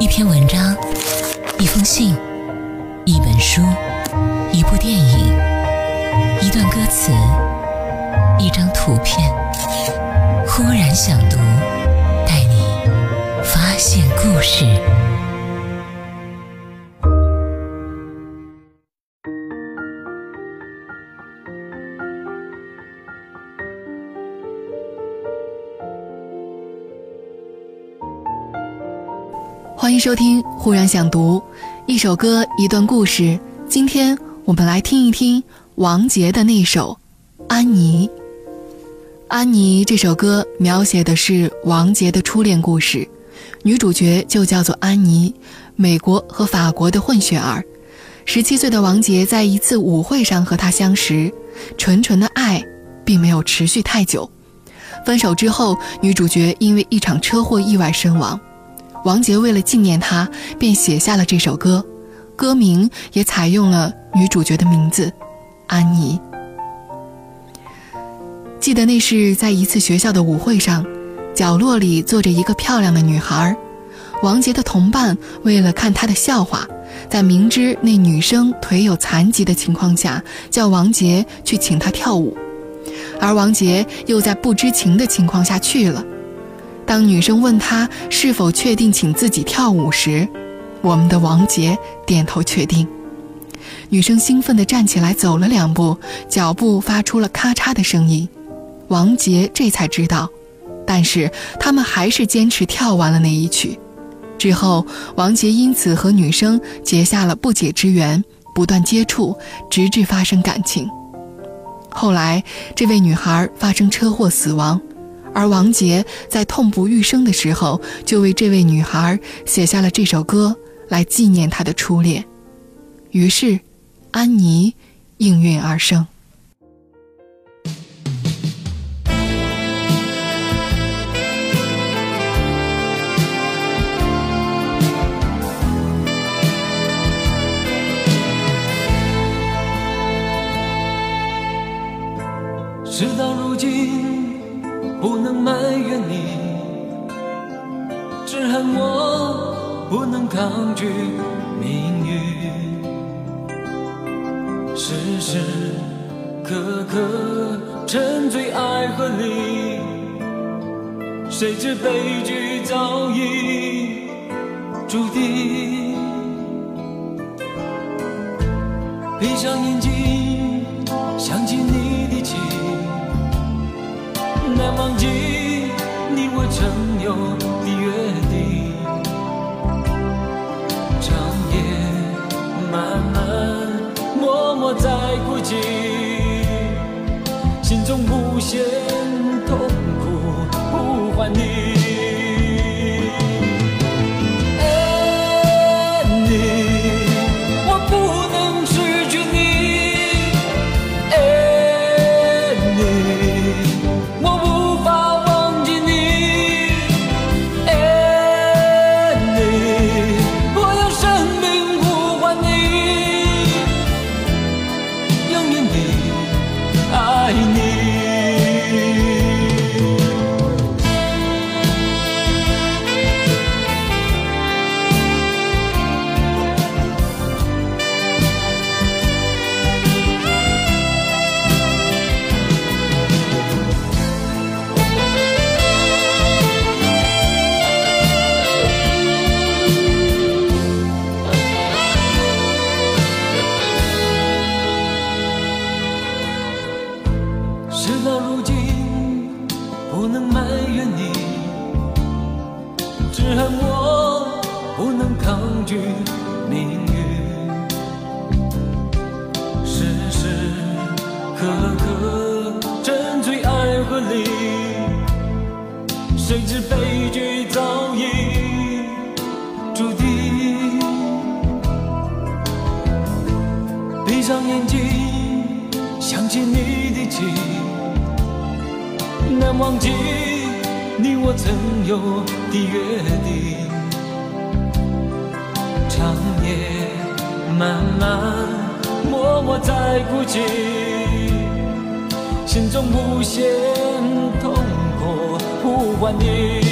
一篇文章，一封信，一本书，一部电影，一段歌词，一张图片。忽然想读，带你发现故事。欢迎收听《忽然想读》，一首歌，一段故事。今天我们来听一听王杰的那首《安妮》。《安妮》这首歌描写的是王杰的初恋故事，女主角就叫做安妮，美国和法国的混血儿。十七岁的王杰在一次舞会上和她相识，纯纯的爱并没有持续太久。分手之后，女主角因为一场车祸意外身亡。王杰为了纪念她，便写下了这首歌，歌名也采用了女主角的名字安妮。记得那是在一次学校的舞会上，角落里坐着一个漂亮的女孩，王杰的同伴为了看她的笑话，在明知那女生腿有残疾的情况下，叫王杰去请她跳舞，而王杰又在不知情的情况下去了。当女生问他是否确定请自己跳舞时，我们的王杰点头确定。女生兴奋地站起来走了两步，脚步发出了咔嚓的声音。王杰这才知道，但是他们还是坚持跳完了那一曲。之后，王杰因此和女生结下了不解之缘，不断接触，直至发生感情。后来，这位女孩发生车祸死亡。而王杰在痛不欲生的时候，就为这位女孩写下了这首歌，来纪念他的初恋。于是，安妮应运而生。事到如今。不能埋怨你，只恨我不能抗拒命运。时时刻刻沉醉爱河里，谁知悲剧早已注定。闭上眼睛，难忘记你我曾有的约定，长夜漫漫，默默在哭泣，心中无限痛苦呼唤你。谁知悲剧早已注定。闭上眼睛，想起你的情，难忘记你我曾有的约定。长夜漫漫，默默在哭泣，心中无限痛苦呼唤你。